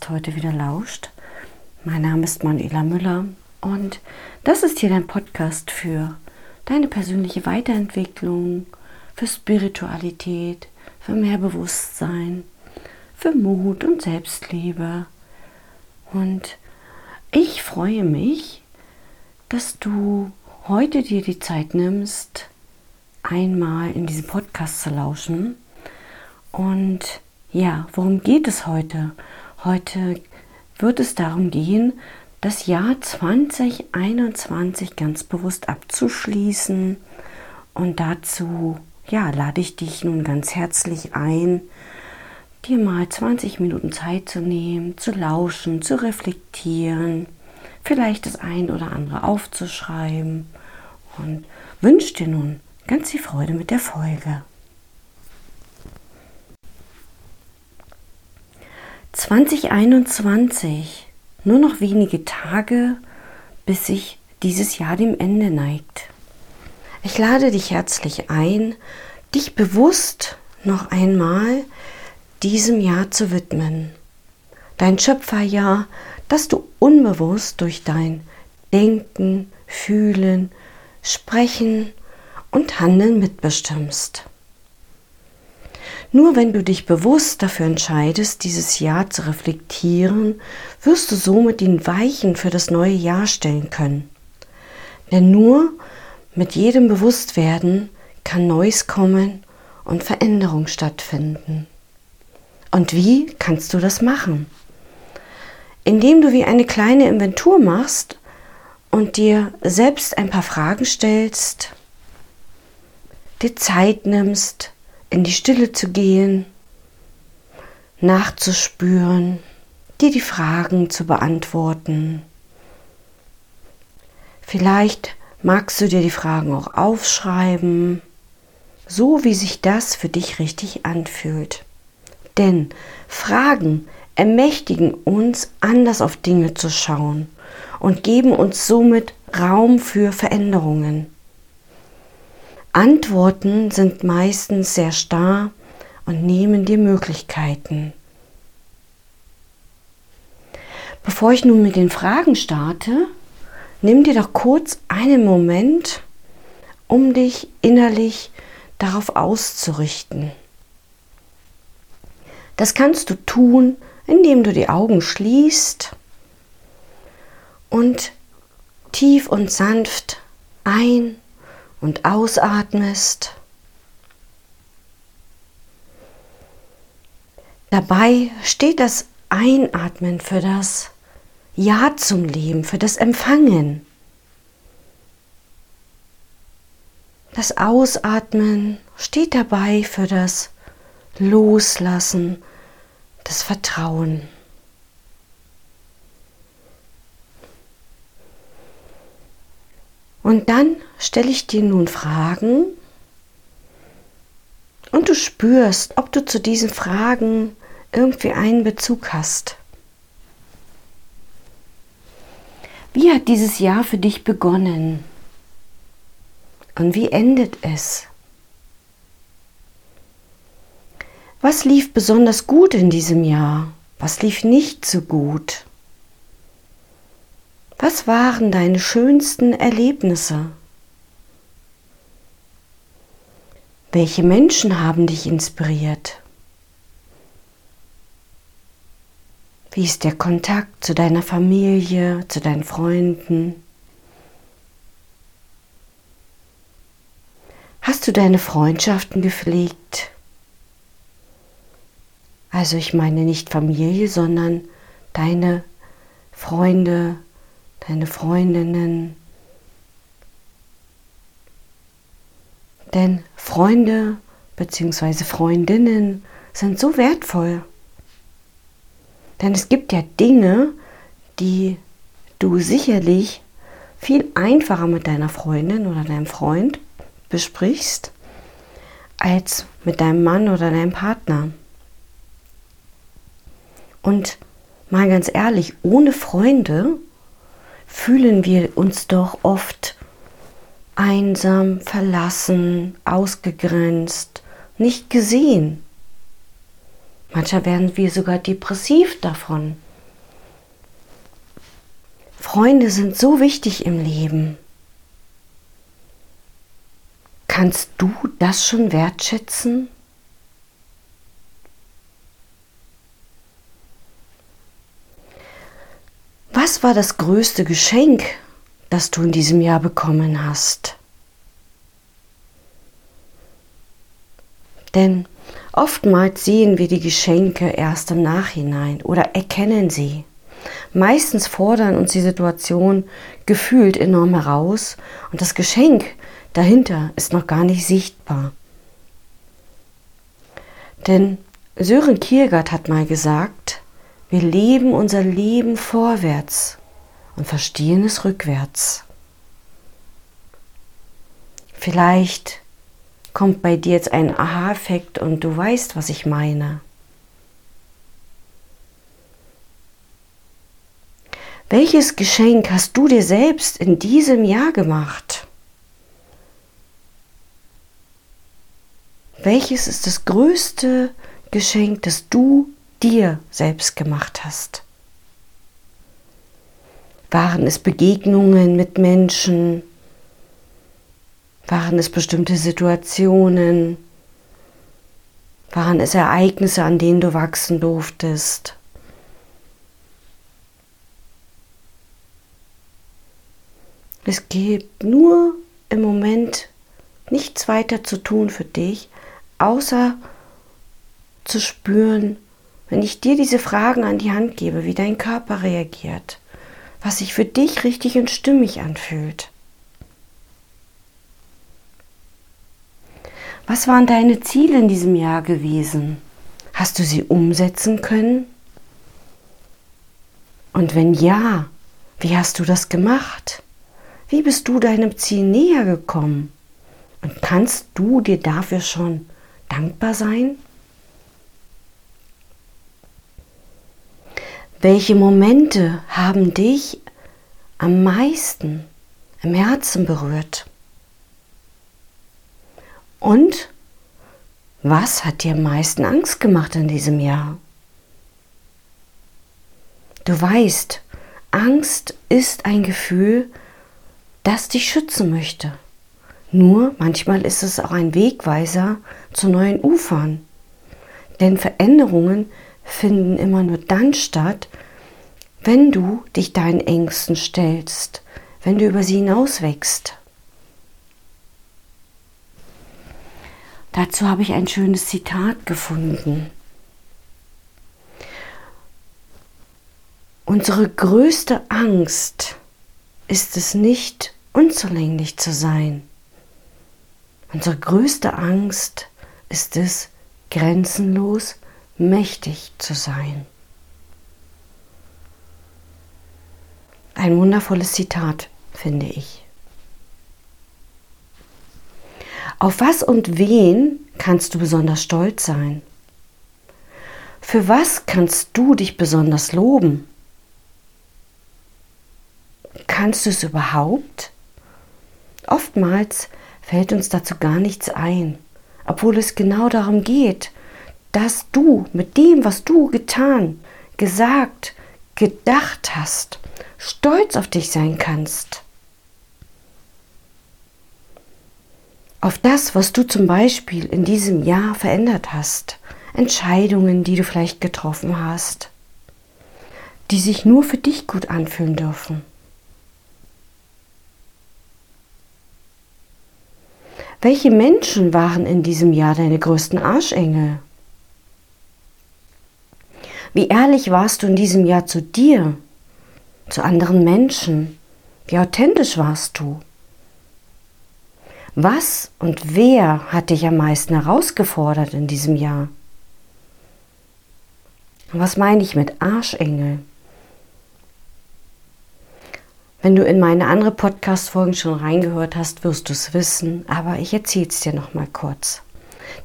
Podcast heute wieder lauscht. Mein Name ist Manuela Müller und das ist hier dein Podcast für deine persönliche Weiterentwicklung, für Spiritualität, für mehr Bewusstsein, für Mut und Selbstliebe. Und ich freue mich, dass du heute dir die Zeit nimmst, einmal in diesem Podcast zu lauschen. Und ja, worum geht es heute? Heute wird es darum gehen, das Jahr 2021 ganz bewusst abzuschließen. Und dazu ja, lade ich dich nun ganz herzlich ein, dir mal 20 Minuten Zeit zu nehmen, zu lauschen, zu reflektieren, vielleicht das ein oder andere aufzuschreiben und wünsche dir nun ganz viel Freude mit der Folge. 2021, nur noch wenige Tage, bis sich dieses Jahr dem Ende neigt. Ich lade dich herzlich ein, dich bewusst noch einmal diesem Jahr zu widmen. Dein Schöpferjahr, das du unbewusst durch dein Denken, Fühlen, Sprechen und Handeln mitbestimmst. Nur wenn du dich bewusst dafür entscheidest, dieses Jahr zu reflektieren, wirst du somit den Weichen für das neue Jahr stellen können. Denn nur mit jedem Bewusstwerden kann Neues kommen und Veränderung stattfinden. Und wie kannst du das machen? Indem du wie eine kleine Inventur machst und dir selbst ein paar Fragen stellst, dir Zeit nimmst, in die Stille zu gehen, nachzuspüren, dir die Fragen zu beantworten. Vielleicht magst du dir die Fragen auch aufschreiben, so wie sich das für dich richtig anfühlt. Denn Fragen ermächtigen uns, anders auf Dinge zu schauen und geben uns somit Raum für Veränderungen. Antworten sind meistens sehr starr und nehmen dir Möglichkeiten. Bevor ich nun mit den Fragen starte, nimm dir doch kurz einen Moment, um dich innerlich darauf auszurichten. Das kannst du tun, indem du die Augen schließt und tief und sanft ein- und ausatmest. Dabei steht das Einatmen für das Ja zum Leben, für das Empfangen. Das Ausatmen steht dabei für das Loslassen das Vertrauen. Und dann stelle ich dir nun Fragen und du spürst, ob du zu diesen Fragen irgendwie einen Bezug hast. Wie hat dieses Jahr für dich begonnen? Und wie endet es? Was lief besonders gut in diesem Jahr? Was lief nicht so gut? Was waren deine schönsten Erlebnisse? Welche Menschen haben dich inspiriert? Wie ist der Kontakt zu deiner Familie, zu deinen Freunden? Hast du deine Freundschaften gepflegt? Also ich meine nicht Familie, sondern deine Freunde, deine Freundinnen. Denn Freunde bzw. Freundinnen sind so wertvoll. Denn es gibt ja Dinge, die du sicherlich viel einfacher mit deiner Freundin oder deinem Freund besprichst, als mit deinem Mann oder deinem Partner. Und mal ganz ehrlich, ohne Freunde fühlen wir uns doch oft einsam, verlassen, ausgegrenzt, nicht gesehen. Manchmal werden wir sogar depressiv davon. Freunde sind so wichtig im Leben. Kannst du das schon wertschätzen? Was war das größte Geschenk, das du in diesem Jahr bekommen hast? Denn oftmals sehen wir die Geschenke erst im Nachhinein oder erkennen sie. Meistens fordern uns die Situation gefühlt enorm heraus und das Geschenk dahinter ist noch gar nicht sichtbar. Denn Sören Kiergaard hat mal gesagt, wir leben unser Leben vorwärts und verstehen es rückwärts. Vielleicht kommt bei dir jetzt ein Aha-Effekt und du weißt, was ich meine. Welches Geschenk hast du dir selbst in diesem Jahr gemacht? Welches ist das größte Geschenk, das du dir selbst gemacht hast? Waren es Begegnungen mit Menschen? Waren es bestimmte Situationen? Waren es Ereignisse, an denen du wachsen durftest? Es gibt nur im Moment nichts weiter zu tun für dich, außer zu spüren, wenn ich dir diese Fragen an die Hand gebe, wie dein Körper reagiert, was sich für dich richtig und stimmig anfühlt. Was waren deine Ziele in diesem Jahr gewesen? Hast du sie umsetzen können? Und wenn ja, wie hast du das gemacht? Wie bist du deinem Ziel näher gekommen? Und kannst du dir dafür schon dankbar sein? Welche Momente haben dich am meisten im Herzen berührt? Und was hat dir am meisten Angst gemacht in diesem Jahr? Du weißt, Angst ist ein Gefühl, das dich schützen möchte. Nur manchmal ist es auch ein Wegweiser zu neuen Ufern. Denn Veränderungen finden immer nur dann statt, wenn du dich deinen Ängsten stellst, wenn du über sie hinauswächst. Dazu habe ich ein schönes Zitat gefunden. Unsere größte Angst ist es nicht, unzulänglich zu sein. Unsere größte Angst ist es, grenzenlos mächtig zu sein. Ein wundervolles Zitat, finde ich. Auf was und wen kannst du besonders stolz sein? Für was kannst du dich besonders loben? Kannst du es überhaupt? Oftmals fällt uns dazu gar nichts ein, obwohl es genau darum geht, dass du mit dem, was du getan, gesagt, gedacht hast, stolz auf dich sein kannst. Auf das, was du zum Beispiel in diesem Jahr verändert hast, Entscheidungen, die du vielleicht getroffen hast, die sich nur für dich gut anfühlen dürfen. Welche Menschen waren in diesem Jahr deine größten Arschengel? Wie ehrlich warst du in diesem Jahr zu dir, zu anderen Menschen? Wie authentisch warst du? Was und wer hat dich am meisten herausgefordert in diesem Jahr? Was meine ich mit Arschengel? Wenn du in meine andere Podcast-Folgen schon reingehört hast, wirst du es wissen, aber ich erzähle es dir noch mal kurz.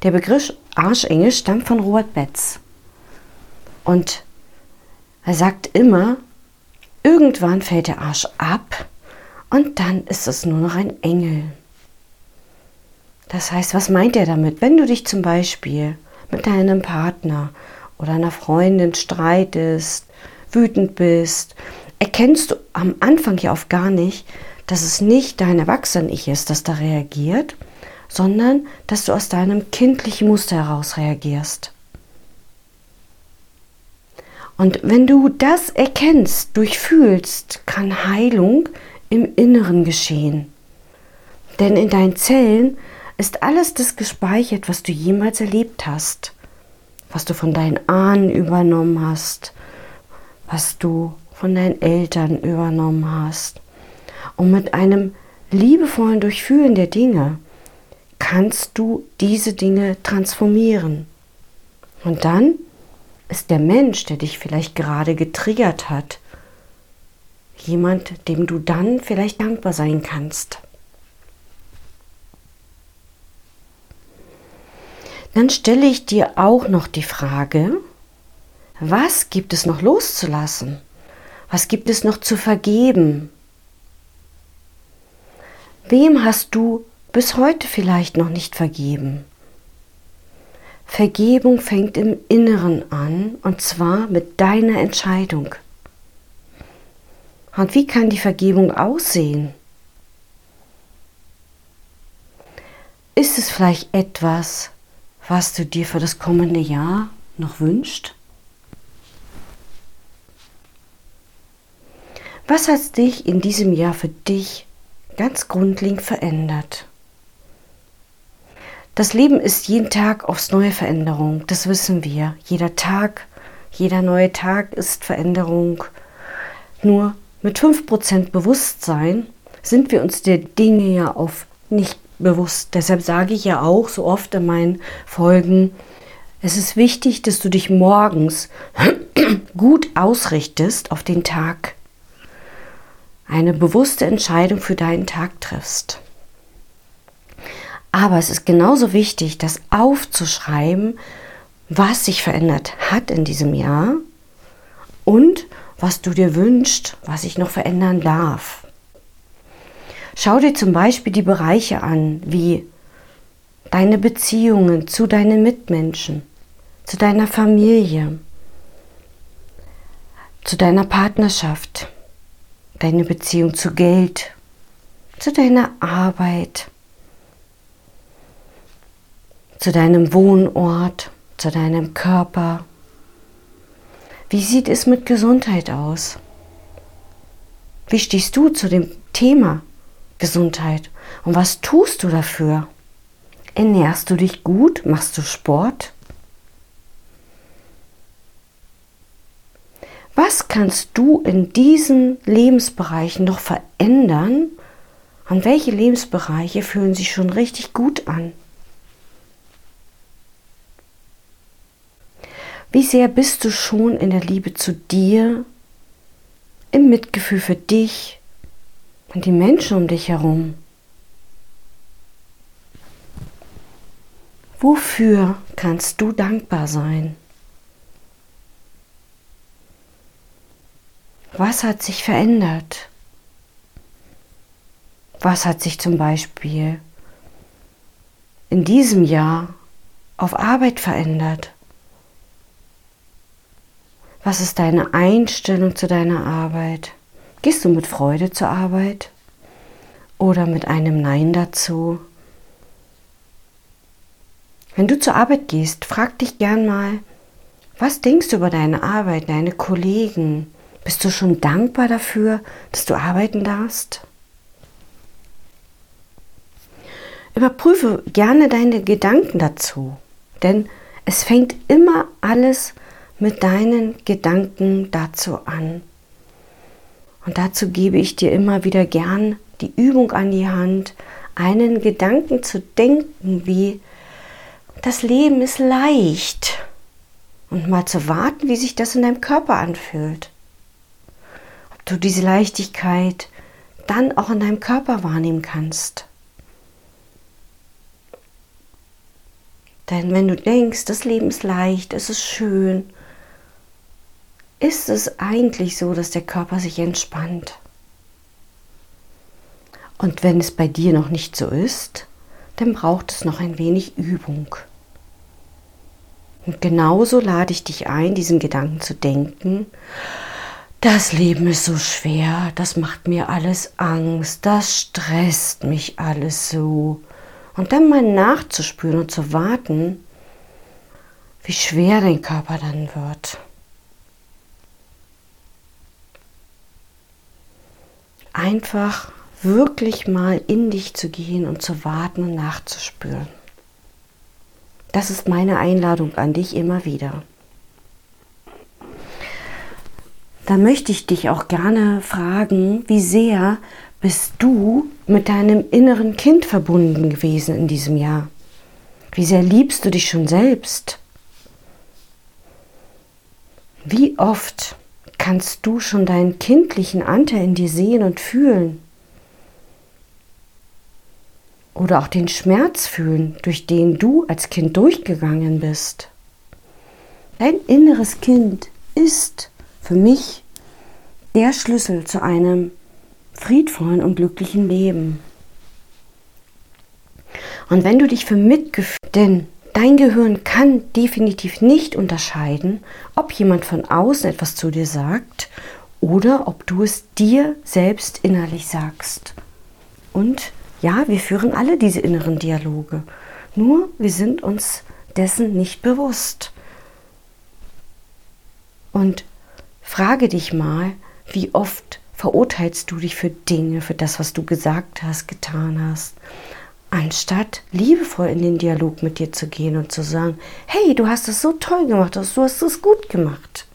Der Begriff Arschengel stammt von Robert Betz. Und Er sagt immer, irgendwann fällt der Arsch ab und dann ist es nur noch ein Engel. Das heißt, was meint er damit? Wenn du dich zum Beispiel mit deinem Partner oder einer Freundin streitest, wütend bist, erkennst du am Anfang ja oft gar nicht, dass es nicht dein Erwachsenen-Ich ist, das da reagiert, sondern dass du aus deinem kindlichen Muster heraus reagierst. Und wenn du das erkennst, durchfühlst, kann Heilung im Inneren geschehen. Denn in deinen Zellen ist alles das gespeichert, was du jemals erlebt hast, was du von deinen Ahnen übernommen hast, was du von deinen Eltern übernommen hast. Und mit einem liebevollen Durchfühlen der Dinge kannst du diese Dinge transformieren. Und dann ist der Mensch, der dich vielleicht gerade getriggert hat, jemand, dem du dann vielleicht dankbar sein kannst. Dann stelle ich dir auch noch die Frage, was gibt es noch loszulassen? Was gibt es noch zu vergeben? Wem hast du bis heute vielleicht noch nicht vergeben? Vergebung fängt im Inneren an und zwar mit deiner Entscheidung. Und wie kann die Vergebung aussehen? Ist es vielleicht etwas, was du dir für das kommende Jahr noch wünschst? Was hat dich in diesem Jahr für dich ganz grundlegend verändert? Das Leben ist jeden Tag aufs neue Veränderung, das wissen wir. Jeder Tag, jeder neue Tag ist Veränderung. Nur mit 5% Bewusstsein sind wir uns der Dinge ja auf nicht bewusst. Deshalb sage ich ja auch so oft in meinen Folgen, es ist wichtig, dass du dich morgens gut ausrichtest auf den Tag. Eine bewusste Entscheidung für deinen Tag triffst. Aber es ist genauso wichtig, das aufzuschreiben, was sich verändert hat in diesem Jahr und was du dir wünschst, was sich noch verändern darf. Schau dir zum Beispiel die Bereiche an, wie deine Beziehungen zu deinen Mitmenschen, zu deiner Familie, zu deiner Partnerschaft, deine Beziehung zu Geld, zu deiner Arbeit, zu deinem Wohnort, zu deinem Körper. Wie sieht es mit Gesundheit aus? Wie stehst du zu dem Thema Gesundheit. Und was tust du dafür? Ernährst du dich gut? Machst du Sport? Was kannst du in diesen Lebensbereichen noch verändern? Und welche Lebensbereiche fühlen sich schon richtig gut an? Wie sehr bist du schon in der Liebe zu dir, im Mitgefühl für dich und die Menschen um dich herum. Wofür kannst du dankbar sein? Was hat sich verändert? Was hat sich zum Beispiel in diesem Jahr auf Arbeit verändert? Was ist deine Einstellung zu deiner Arbeit? Gehst du mit Freude zur Arbeit oder mit einem Nein dazu? Wenn du zur Arbeit gehst, frag dich gern mal, was denkst du über deine Arbeit, deine Kollegen? Bist du schon dankbar dafür, dass du arbeiten darfst? Überprüfe gerne deine Gedanken dazu, denn es fängt immer alles mit deinen Gedanken dazu an. Und dazu gebe ich dir immer wieder gern die Übung an die Hand, einen Gedanken zu denken, wie das Leben ist leicht. Und mal zu warten, wie sich das in deinem Körper anfühlt. Ob du diese Leichtigkeit dann auch in deinem Körper wahrnehmen kannst. Denn wenn du denkst, das Leben ist leicht, es ist schön, ist es eigentlich so, dass der Körper sich entspannt. Und wenn es bei dir noch nicht so ist, dann braucht es noch ein wenig Übung. Und genauso lade ich dich ein, diesen Gedanken zu denken. Das Leben ist so schwer, das macht mir alles Angst, das stresst mich alles so. Und dann mal nachzuspüren und zu warten, wie schwer dein Körper dann wird. Einfach wirklich mal in dich zu gehen und zu warten und nachzuspüren. Das ist meine Einladung an dich immer wieder. Da möchte ich dich auch gerne fragen, wie sehr bist du mit deinem inneren Kind verbunden gewesen in diesem Jahr? Wie sehr liebst du dich schon selbst? Wie oft kannst du schon deinen kindlichen Anteil in dir sehen und fühlen? oder auch den Schmerz fühlen, durch den du als Kind durchgegangen bist. Dein inneres Kind ist für mich der Schlüssel zu einem friedvollen und glücklichen Leben. Und wenn du dich für Mitgefühl, denn dein Gehirn kann definitiv nicht unterscheiden, ob jemand von außen etwas zu dir sagt oder ob du es dir selbst innerlich sagst. Und ja, wir führen alle diese inneren Dialoge. Nur wir sind uns dessen nicht bewusst. Und frage dich mal, wie oft verurteilst du dich für Dinge, für das, was du gesagt hast, getan hast, anstatt liebevoll in den Dialog mit dir zu gehen und zu sagen, hey, du hast es so toll gemacht, du hast es gut gemacht.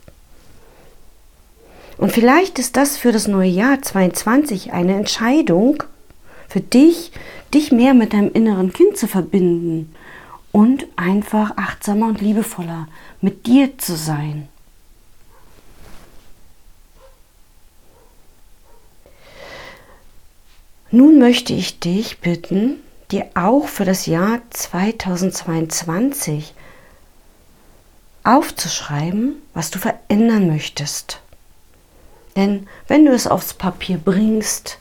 Und vielleicht ist das für das neue Jahr 22 eine Entscheidung, für dich, dich mehr mit deinem inneren Kind zu verbinden und einfach achtsamer und liebevoller mit dir zu sein. Nun möchte ich dich bitten, dir auch für das Jahr 2022 aufzuschreiben, was du verändern möchtest. Denn wenn du es aufs Papier bringst,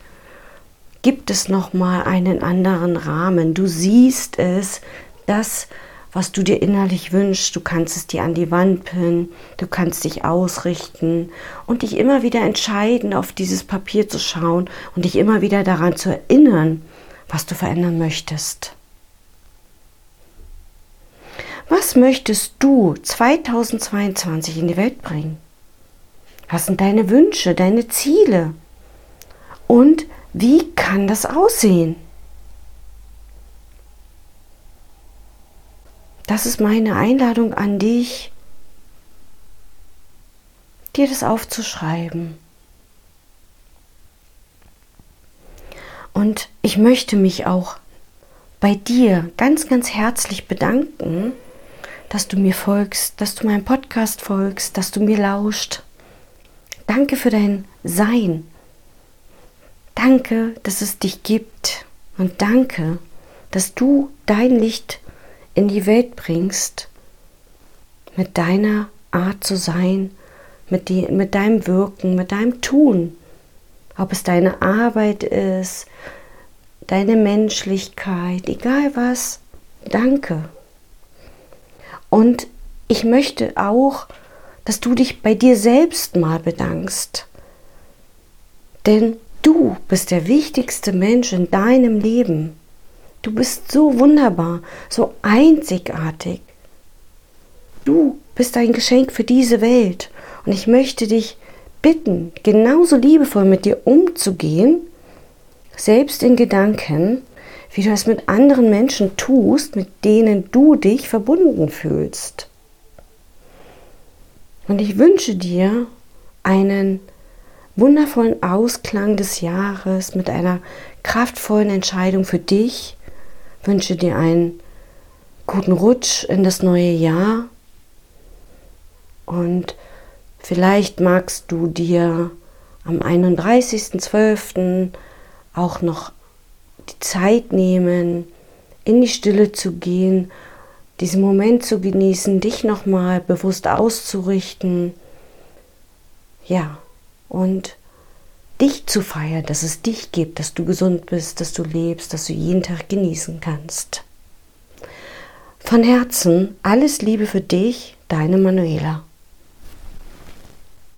gibt es noch mal einen anderen Rahmen. Du siehst es, das, was du dir innerlich wünschst, du kannst es dir an die Wand pinnen, du kannst dich ausrichten und dich immer wieder entscheiden, auf dieses Papier zu schauen und dich immer wieder daran zu erinnern, was du verändern möchtest. Was möchtest du 2022 in die Welt bringen? Was sind deine Wünsche, deine Ziele? Und wie kann das aussehen? Das ist meine Einladung an dich, dir das aufzuschreiben. Und ich möchte mich auch bei dir ganz, ganz herzlich bedanken, dass du mir folgst, dass du meinem Podcast folgst, dass du mir lauscht. Danke für dein Sein. Danke, dass es dich gibt und danke, dass du dein Licht in die Welt bringst mit deiner Art zu sein, mit, die, mit deinem Wirken, mit deinem Tun. Ob es deine Arbeit ist, deine Menschlichkeit, egal was, danke. Und ich möchte auch, dass du dich bei dir selbst mal bedankst. Denn Du bist der wichtigste Mensch in deinem Leben. Du bist so wunderbar, so einzigartig. Du bist ein Geschenk für diese Welt. Und ich möchte dich bitten, genauso liebevoll mit dir umzugehen, selbst in Gedanken, wie du es mit anderen Menschen tust, mit denen du dich verbunden fühlst. Und ich wünsche dir einen wundervollen Ausklang des Jahres mit einer kraftvollen Entscheidung für dich. Ich wünsche dir einen guten Rutsch in das neue Jahr und vielleicht magst du dir am 31.12. auch noch die Zeit nehmen, in die Stille zu gehen, diesen Moment zu genießen, dich nochmal bewusst auszurichten Ja, und dich zu feiern, dass es dich gibt, dass du gesund bist, dass du lebst, dass du jeden Tag genießen kannst. Von Herzen alles Liebe für dich, deine Manuela.